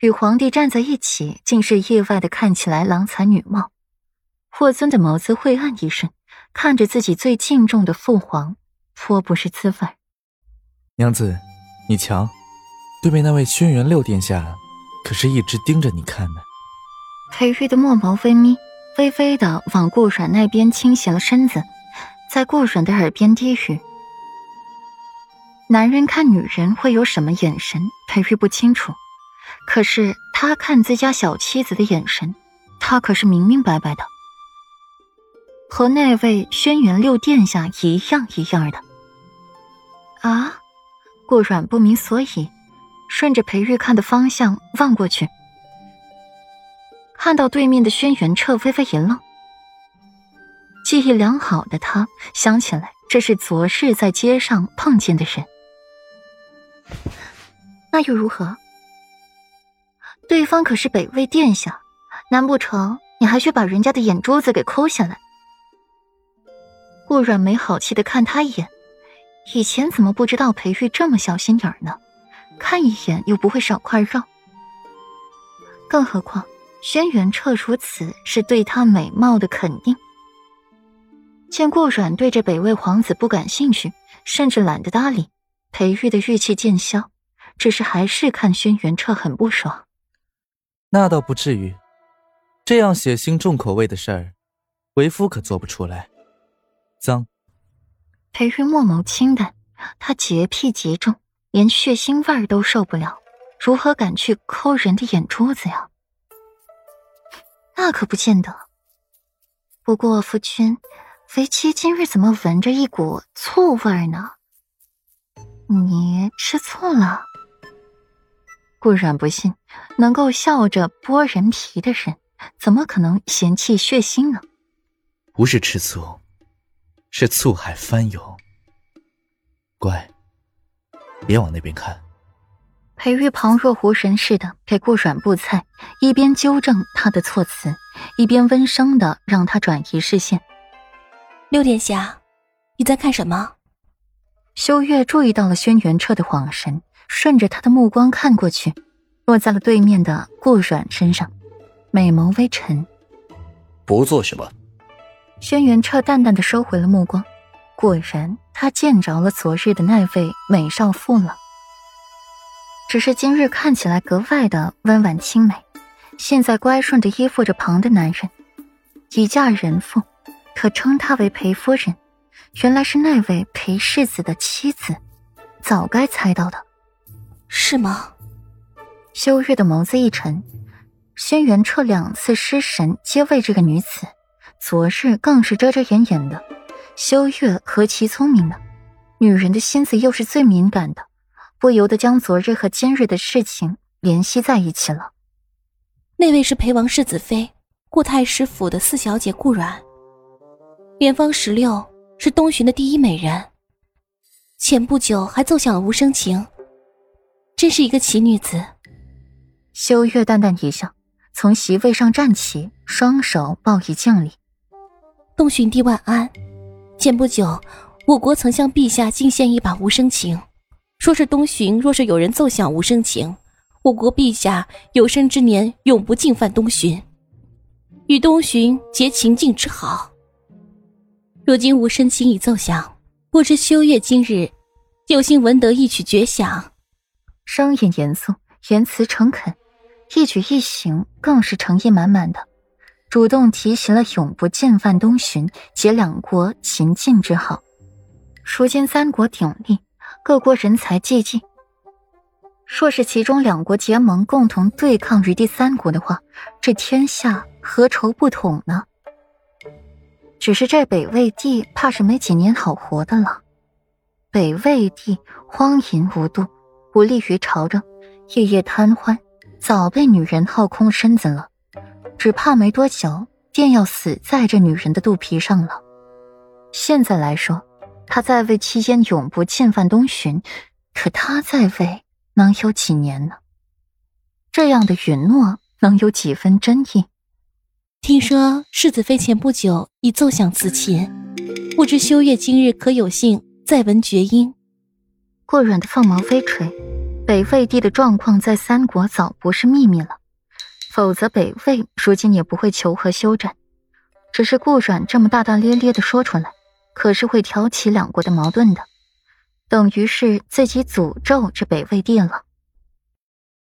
与皇帝站在一起，竟是意外的看起来郎才女貌。霍尊的眸子晦暗一瞬，看着自己最敬重的父皇，颇不是滋味。娘子，你瞧，对面那位轩辕六殿下，可是一直盯着你看呢。裴玉的墨眸微眯，微微的往顾阮那边倾斜了身子，在顾阮的耳边低语：“男人看女人会有什么眼神？裴玉不清楚，可是他看自家小妻子的眼神，他可是明明白白的。”和那位轩辕六殿下一样一样的啊！顾阮不明所以，顺着裴玉看的方向望过去，看到对面的轩辕彻微微一愣。记忆良好的他想起来，这是昨日在街上碰见的人。那又如何？对方可是北魏殿下，难不成你还去把人家的眼珠子给抠下来？顾阮没好气的看他一眼，以前怎么不知道裴玉这么小心眼呢？看一眼又不会少块肉。更何况轩辕彻如此是对他美貌的肯定。见顾阮对这北魏皇子不感兴趣，甚至懒得搭理，裴玉的玉气渐消，只是还是看轩辕彻很不爽。那倒不至于，这样血腥重口味的事儿，为夫可做不出来。脏。裴玉墨眸清淡，他洁癖极重，连血腥味儿都受不了，如何敢去抠人的眼珠子呀？那可不见得。不过夫君，为妻今日怎么闻着一股醋味儿呢？你吃醋了？顾然不信，能够笑着剥人皮的人，怎么可能嫌弃血腥呢？不是吃醋。是醋海翻涌，乖，别往那边看。裴玉旁若无人似的给顾阮布菜，一边纠正他的措辞，一边温声的让他转移视线。六殿下，你在看什么？修月注意到了轩辕彻的恍神，顺着他的目光看过去，落在了对面的顾阮身上，美眸微沉。不做什么。轩辕彻淡淡的收回了目光，果然他见着了昨日的那位美少妇了。只是今日看起来格外的温婉清美，现在乖顺的依附着旁的男人，已嫁人妇，可称她为裴夫人，原来是那位裴世子的妻子，早该猜到的，是吗？修月的眸子一沉，轩辕彻两次失神皆为这个女子。昨日更是遮遮掩掩的，修月何其聪明呢？女人的心思又是最敏感的，不由得将昨日和今日的事情联系在一起了。那位是裴王世子妃，顾太师府的四小姐顾阮。连芳十六是东巡的第一美人，前不久还奏响了无声情，真是一个奇女子。修月淡淡一笑，从席位上站起，双手抱以敬礼。东巡帝万安，前不久，我国曾向陛下进献一把无声琴，说是东巡若是有人奏响无声琴，我国陛下有生之年永不进犯东巡，与东巡结秦晋之好。如今无声琴已奏响，不知修月今日有幸闻得一曲绝响，声音严肃，言辞诚恳，一举一行更是诚意满满的。主动提携了永不进犯东巡，结两国秦晋之好。如今三国鼎立，各国人才济济。若是其中两国结盟，共同对抗于第三国的话，这天下何愁不统呢？只是这北魏帝怕是没几年好活的了。北魏帝荒淫无度，不利于朝政，夜夜贪欢，早被女人耗空身子了。只怕没多久便要死在这女人的肚皮上了。现在来说，他在位期间永不侵犯东巡，可他在位能有几年呢？这样的允诺能有几分真意？听说世子妃前不久已奏响此琴，不知修月今日可有幸再闻绝音？顾软的凤毛飞垂，北魏帝的状况在三国早不是秘密了，否则北魏如今也不会求和休战。只是顾阮这么大大咧咧的说出来，可是会挑起两国的矛盾的，等于是自己诅咒这北魏帝了。